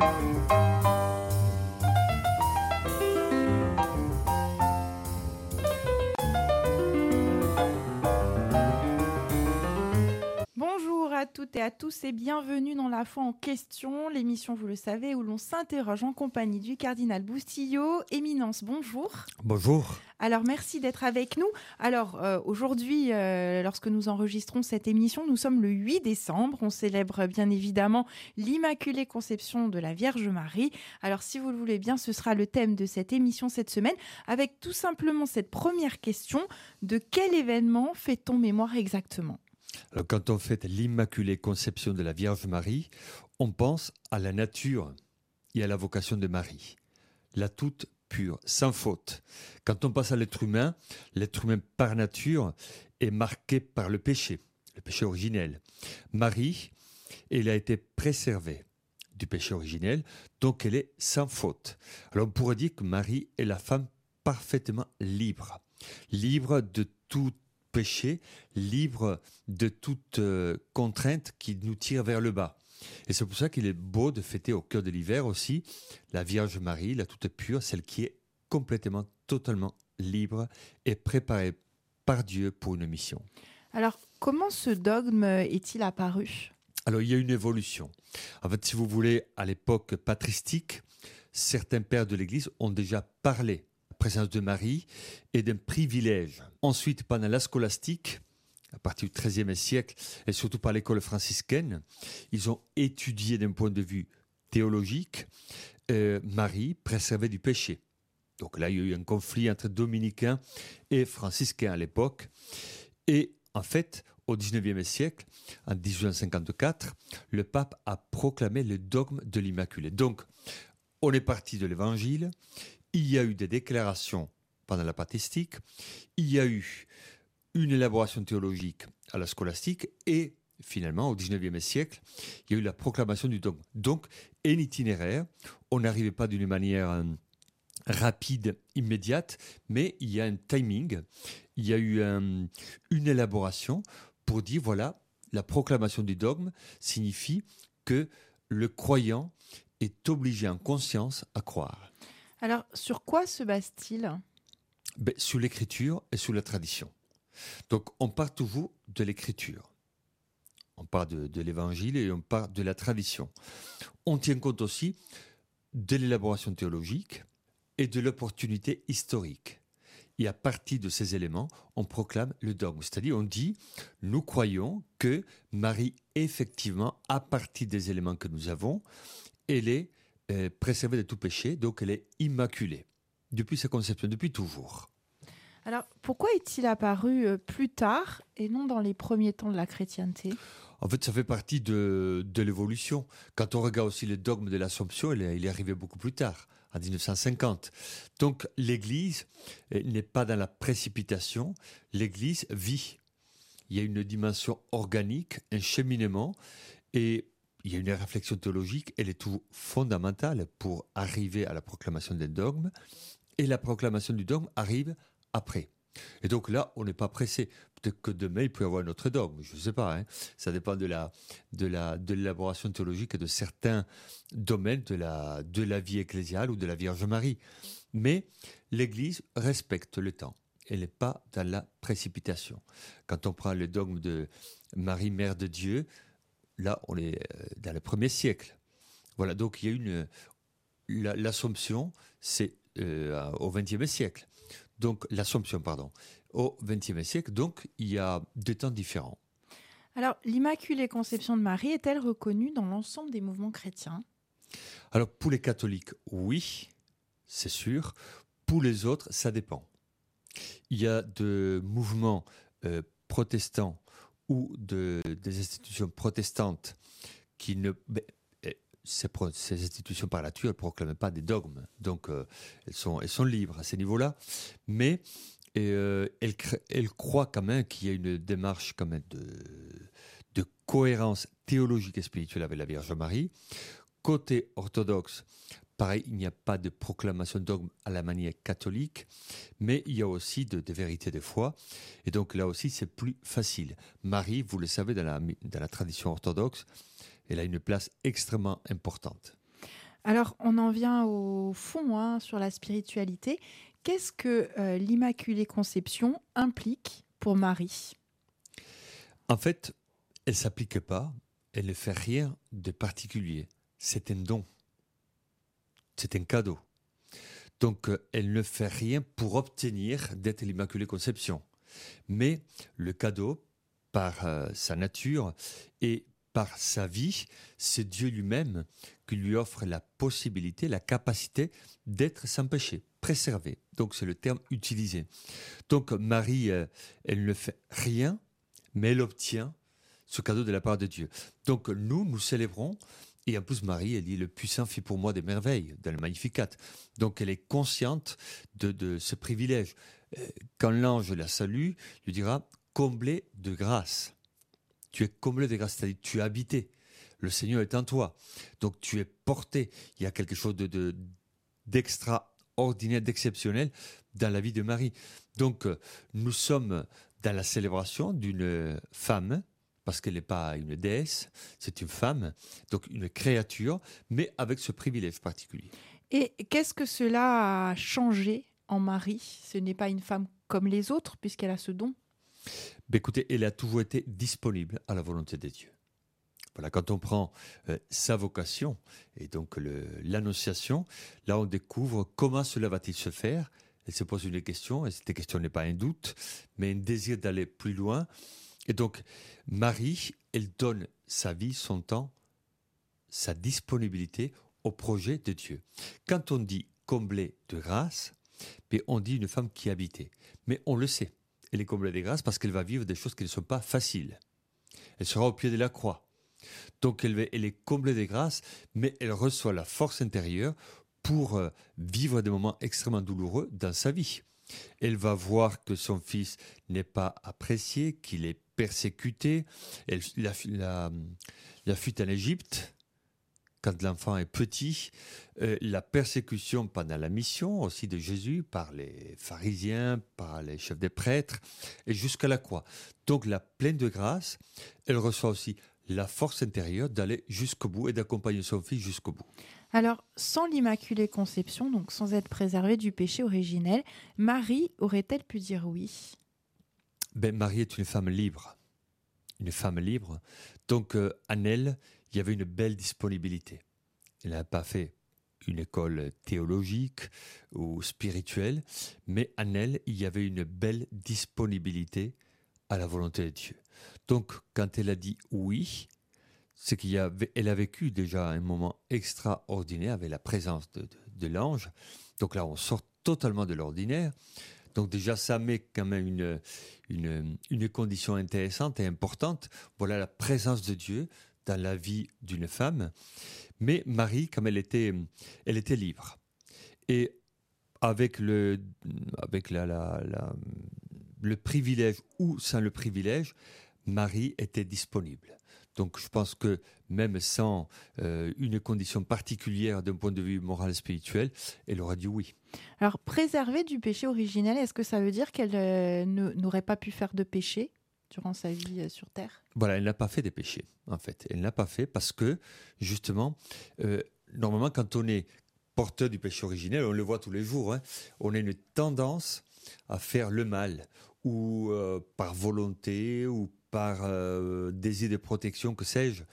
toutes à tous et bienvenue dans La foi en question, l'émission, vous le savez, où l'on s'interroge en compagnie du cardinal Boustillot. Éminence, bonjour. Bonjour. Alors merci d'être avec nous. Alors euh, aujourd'hui, euh, lorsque nous enregistrons cette émission, nous sommes le 8 décembre. On célèbre bien évidemment l'Immaculée Conception de la Vierge Marie. Alors si vous le voulez bien, ce sera le thème de cette émission cette semaine, avec tout simplement cette première question de quel événement fait-on mémoire exactement? Quand on fête l'Immaculée Conception de la Vierge Marie, on pense à la nature et à la vocation de Marie, la toute pure, sans faute. Quand on passe à l'être humain, l'être humain par nature est marqué par le péché, le péché originel. Marie, elle a été préservée du péché originel, donc elle est sans faute. Alors on pourrait dire que Marie est la femme parfaitement libre, libre de toute péché, libre de toute euh, contrainte qui nous tire vers le bas. Et c'est pour ça qu'il est beau de fêter au cœur de l'hiver aussi la Vierge Marie, la toute pure, celle qui est complètement, totalement libre et préparée par Dieu pour une mission. Alors, comment ce dogme est-il apparu? Alors, il y a une évolution. En fait, si vous voulez, à l'époque patristique, certains pères de l'Église ont déjà parlé présence de Marie et d'un privilège. Ensuite, pendant la scolastique, à partir du XIIIe siècle, et surtout par l'école franciscaine, ils ont étudié d'un point de vue théologique euh, Marie préservée du péché. Donc là, il y a eu un conflit entre dominicains et franciscains à l'époque. Et en fait, au XIXe siècle, en 1854, le pape a proclamé le dogme de l'Immaculée. Donc, on est parti de l'Évangile, il y a eu des déclarations pendant la patristique, il y a eu une élaboration théologique à la scolastique et finalement au XIXe siècle, il y a eu la proclamation du dogme. Donc, un itinéraire, on n'arrivait pas d'une manière euh, rapide, immédiate, mais il y a un timing, il y a eu une élaboration pour dire, voilà, la proclamation du dogme signifie que le croyant est obligé en conscience à croire. Alors, sur quoi se base-t-il ben, Sur l'écriture et sur la tradition. Donc, on part toujours de l'écriture. On part de, l'évangile et on part de la tradition. On tient compte aussi de l'élaboration théologique et de l'opportunité historique. Et à partir de ces éléments, on proclame le dogme. C'est-à-dire, on dit, nous croyons que Marie, effectivement, à partir des éléments que nous avons, elle est préservée de tout péché, donc elle est immaculée. Depuis sa conception, depuis toujours. Alors, pourquoi est-il apparu euh, plus tard et non dans les premiers temps de la chrétienté? En fait, ça fait partie de, de l'évolution. Quand on regarde aussi le dogme de l'Assomption, il, il est arrivé beaucoup plus tard, en 1950. Donc, l'Église n'est pas dans la précipitation, l'Église vit. Il y a une dimension organique, un cheminement, et il y a une réflexion théologique, elle est tout fondamentale pour arriver à la proclamation des dogmes, et la proclamation du dogme arrive après. Et donc là, on n'est pas pressé. Peut-être que demain, il peut y avoir un autre dogme, je ne sais pas. Hein. Ça dépend de la de la de l'élaboration théologique de certains domaines de la de la vie ecclésiale ou de la Vierge Marie. Mais l'Église respecte le temps. Elle n'est pas dans la précipitation. Quand on prend le dogme de Marie, Mère de Dieu, Là, on est euh, dans le premier siècle. Voilà, donc il y a une. L'Assomption, c'est euh, au XXe siècle. Donc, l'Assomption, pardon, au XXe siècle. Donc, il y a deux temps différents. Alors, l'Immaculée Conception de Marie est-elle reconnue dans l'ensemble des mouvements chrétiens? Alors, pour les catholiques, oui, c'est sûr. Pour les autres, ça dépend. Il y a de mouvements euh, protestants ou de, des institutions protestantes qui ne... Eh, ces, ces, institutions par nature, ne proclament pas des dogmes, donc euh, elles, sont, elles sont libres à ces niveaux-là, mais euh, elles, elles, croient quand même qu'il y a une démarche quand même de, de cohérence théologique et spirituelle avec la Vierge Marie. Côté orthodoxe, Pareil, il n'y a pas de proclamation de dogme à la manière catholique, mais il y a aussi de, vérités de foi. Et donc là aussi, c'est plus facile. Marie, vous le savez, dans la, dans la tradition orthodoxe, elle a une place extrêmement importante. Alors, on en vient au fond hein, sur la spiritualité. Qu'est-ce que euh, l'Immaculée Conception implique pour Marie? En fait, elle s'applique pas, elle ne fait rien de particulier. C'est un don. C'est un cadeau. Donc, euh, elle ne fait rien pour obtenir d'être l'Immaculée Conception. Mais le cadeau, par euh, sa nature et par sa vie, c'est Dieu lui-même qui lui offre la possibilité, la capacité d'être sans péché, préservé. Donc c'est le terme utilisé. Donc Marie, euh, elle ne fait rien, mais elle obtient ce cadeau de la part de Dieu. Donc nous, nous célébrons et en plus, Marie, elle dit Le puissant fit pour moi des merveilles dans le Magnificat. Donc, elle est consciente de, ce privilège. Euh, quand l'ange la salue, lui dira Comblé de grâce. Tu es comblé de grâce, c'est-à-dire tu es habité. Le Seigneur est en toi. Donc, tu es porté. Il y a quelque chose de, d'extraordinaire, d'exceptionnel dans la vie de Marie. Donc, euh, nous sommes dans la célébration d'une femme parce qu'elle n'est pas une déesse, c'est une femme, donc une créature, mais avec ce privilège particulier. Et qu'est-ce que cela a changé en Marie? Ce n'est pas une femme comme les autres, puisqu'elle a ce don? Ben Écoutez, elle a toujours été disponible à la volonté de Dieu. Voilà, quand on prend euh, sa vocation et donc l'annonciation, là on découvre comment cela va-t-il se faire. Elle se pose une question, et cette question n'est pas un doute, mais un désir d'aller plus loin. Et donc, Marie, elle donne sa vie, son temps, sa disponibilité au projet de Dieu. Quand on dit comblée de grâce, mais on dit une femme qui habitait. Mais on le sait, elle est comblée de grâce parce qu'elle va vivre des choses qui ne sont pas faciles. Elle sera au pied de la croix. Donc elle, elle est comblée de grâce, mais elle reçoit la force intérieure pour euh, vivre des moments extrêmement douloureux dans sa vie. Elle va voir que son fils n'est pas apprécié, qu'il est persécuté. Elle, la, la, fuite en Égypte, quand l'enfant est petit, euh, la persécution pendant la mission aussi de Jésus par les pharisiens, par les chefs des prêtres, et jusqu'à la croix. Donc la pleine de grâce, elle reçoit aussi la force intérieure d'aller jusqu'au bout et d'accompagner son fils jusqu'au bout. Alors, sans l'Immaculée Conception, donc sans être préservée du péché originel, Marie aurait-elle pu dire oui? Ben, Marie est une femme libre. Une femme libre. Donc, euh, en elle, il y avait une belle disponibilité. Elle n'a pas fait une école théologique ou spirituelle, mais en elle, il y avait une belle disponibilité à la volonté de Dieu. Donc, quand elle a dit oui, c'est qu'elle a vécu déjà un moment extraordinaire avec la présence de, de l'ange. Donc là, on sort totalement de l'ordinaire. Donc déjà, ça met quand même une, une, condition intéressante et importante. Voilà la présence de Dieu dans la vie d'une femme. Mais Marie, comme elle était, elle était libre. Et avec le, avec la, le privilège ou sans le privilège, Marie était disponible. Donc je pense que même sans euh, une condition particulière d'un point de vue moral spirituel, elle aurait dit oui. Alors préserver du péché originel, est-ce que ça veut dire qu'elle euh, n'aurait pas pu faire de péché durant sa vie euh, sur Terre? Voilà, elle n'a pas fait des péchés, en fait. Elle n'a pas fait parce que, justement, normalement, quand on est porteur du péché originel, on le voit tous les jours, hein, on a une tendance à faire le mal, ou par volonté, ou par euh, désir de protection, que sais-je.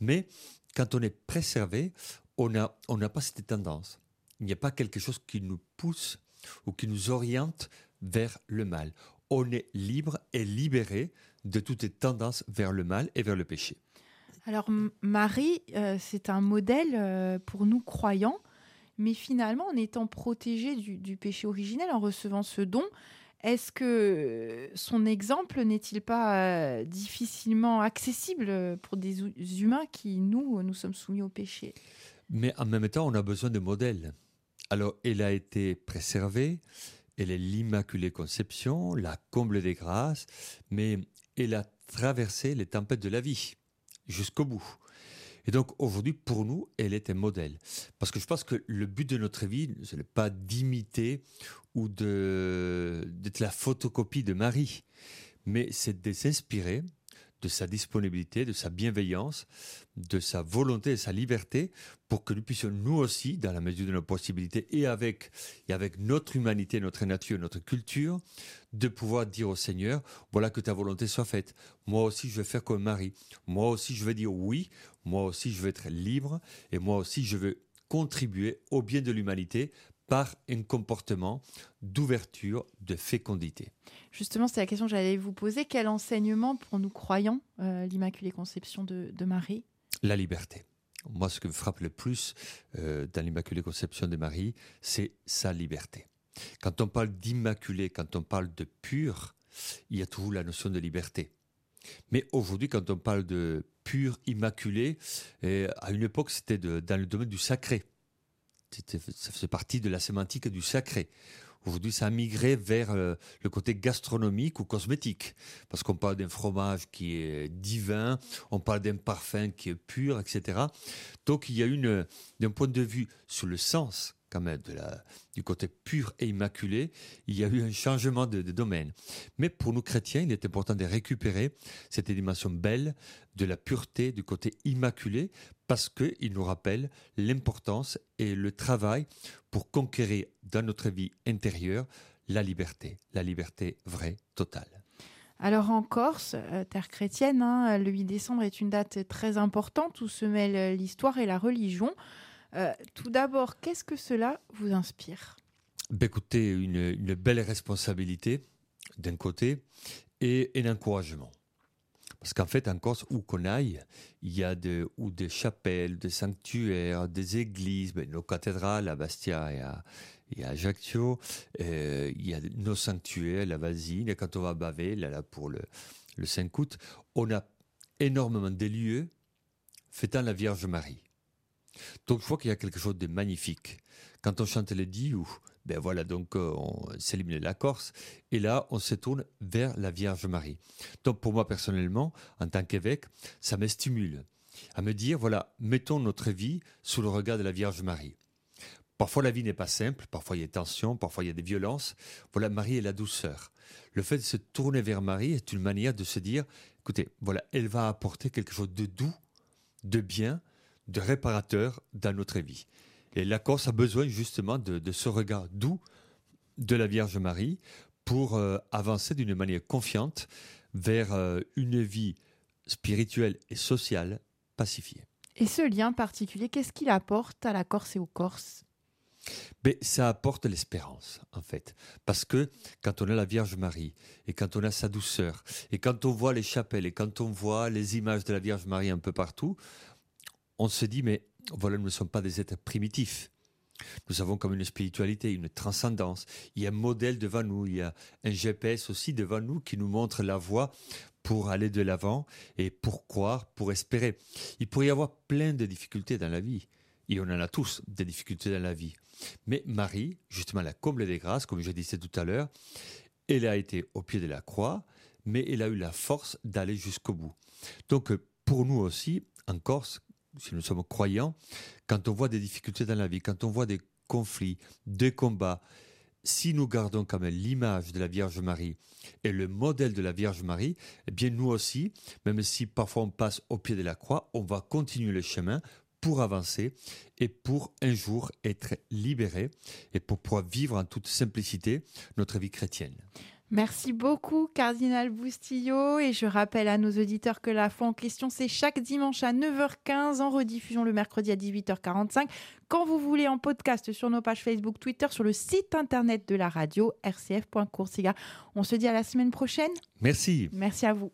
Mais quand on est préservé, on n'a on pas cette tendance. Il n'y a pas quelque chose qui nous pousse ou qui nous oriente vers le mal. On est libre et libéré de toutes les tendances vers le mal et vers le péché. Alors Marie, euh, c'est un modèle euh, pour nous croyants, mais finalement en étant protégée du, du, péché originel, en recevant ce don, est-ce que son exemple n'est-il pas euh, difficilement accessible pour des humains qui, nous, nous sommes soumis au péché? Mais en même temps, on a besoin de modèles. Alors, elle a été préservée, elle est l'Immaculée Conception, la comble des grâces, mais elle a traversé les tempêtes de la vie jusqu'au bout. Et donc aujourd'hui, pour nous, elle est un modèle. Parce que je pense que le but de notre vie, ce n'est pas d'imiter ou d'être la photocopie de Marie, mais c'est de s'inspirer, de sa disponibilité, de sa bienveillance, de sa volonté et sa liberté pour que nous puissions nous aussi, dans la mesure de nos possibilités et avec, et avec notre humanité, notre nature, notre culture, de pouvoir dire au Seigneur, voilà que ta volonté soit faite. Moi aussi, je vais faire comme Marie. Moi aussi, je vais dire oui. Moi aussi, je vais être libre. Et moi aussi, je veux contribuer au bien de l'humanité par un comportement d'ouverture, de fécondité. Justement, c'est la question que j'allais vous poser. Quel enseignement pour nous croyants, euh, l'Immaculée Conception de, Marie? La liberté. Moi, ce que me frappe le plus euh, dans l'Immaculée Conception de Marie, c'est sa liberté. Quand on parle d'immaculé, quand on parle de pur, il y a toujours la notion de liberté. Mais aujourd'hui, quand on parle de pur, immaculé, euh, à une époque, c'était dans le domaine du sacré ça faisait partie de la sémantique du sacré. Aujourd'hui, ça a migré vers euh, le côté gastronomique ou cosmétique, parce qu'on parle d'un fromage qui est divin, on parle d'un parfum qui est pur, etc. Donc, il y a une, d'un point de vue sur le sens du côté pur et immaculé, il y a eu un changement de, domaine. Mais pour nous chrétiens, il est important de récupérer cette dimension belle de la pureté, du côté immaculé, parce qu'il nous rappelle l'importance et le travail pour conquérir dans notre vie intérieure la liberté, la liberté vraie, totale. Alors en Corse, euh, terre chrétienne, hein, le 8 décembre est une date très importante où se mêlent l'histoire et la religion. Euh, tout d'abord, qu'est-ce que cela vous inspire? Ben Écoutez, une, belle responsabilité d'un côté et un encouragement. Parce qu'en fait, en Corse, où qu'on aille, il y a ou des chapelles, des sanctuaires, des églises, ben, nos cathédrales à Bastia et à, et Ajaccio, euh, il y a nos sanctuaires, la Vasine, et quand on va à Bavé, là, là pour le, le 5 août, on a énormément de lieux fêtant la Vierge Marie. Donc je vois qu'il y a quelque chose de magnifique. Quand on chante les Diou, ben voilà, donc euh, on célèbre la Corse, et là on se tourne vers la Vierge Marie. Donc pour moi personnellement, en tant qu'évêque, ça me stimule à me dire, voilà, mettons notre vie sous le regard de la Vierge Marie. Parfois la vie n'est pas simple, parfois il y a des tensions, parfois il y a des violences. Voilà, Marie est la douceur. Le fait de se tourner vers Marie est une manière de se dire, écoutez, voilà, elle va apporter quelque chose de doux, de bien, de réparateur dans notre vie. Et la Corse a besoin justement de, ce regard doux de la Vierge Marie pour euh, avancer d'une manière confiante vers euh, une vie spirituelle et sociale pacifiée. Et ce lien particulier, qu'est-ce qu'il apporte à la Corse et aux Corses? Mais ça apporte l'espérance, en fait. Parce que quand on a la Vierge Marie, et quand on a sa douceur, et quand on voit les chapelles, et quand on voit les images de la Vierge Marie un peu partout, on se dit, mais voilà, nous ne sommes pas des êtres primitifs. Nous avons comme une spiritualité, une transcendance. Il y a un modèle devant nous, il y a un GPS aussi devant nous qui nous montre la voie pour aller de l'avant et pour croire, pour espérer. Il pourrait y avoir plein de difficultés dans la vie. Et on en a tous des difficultés dans la vie. Mais Marie, justement la comble des grâces, comme je disais tout à l'heure, elle a été au pied de la croix, mais elle a eu la force d'aller jusqu'au bout. Donc pour nous aussi, en Corse, si nous sommes croyants, quand on voit des difficultés dans la vie, quand on voit des conflits, des combats, si nous gardons quand même l'image de la Vierge Marie et le modèle de la Vierge Marie, eh bien nous aussi, même si parfois on passe au pied de la croix, on va continuer le chemin pour avancer et pour un jour être libéré et pour pouvoir vivre en toute simplicité notre vie chrétienne. Merci beaucoup, Cardinal Boustillo. Et je rappelle à nos auditeurs que la foi en question, c'est chaque dimanche à 9h15, en rediffusion le mercredi à 18h45. Quand vous voulez, en podcast sur nos pages Facebook, Twitter, sur le site internet de la radio, rcf.coursiga. On se dit à la semaine prochaine. Merci. Merci à vous.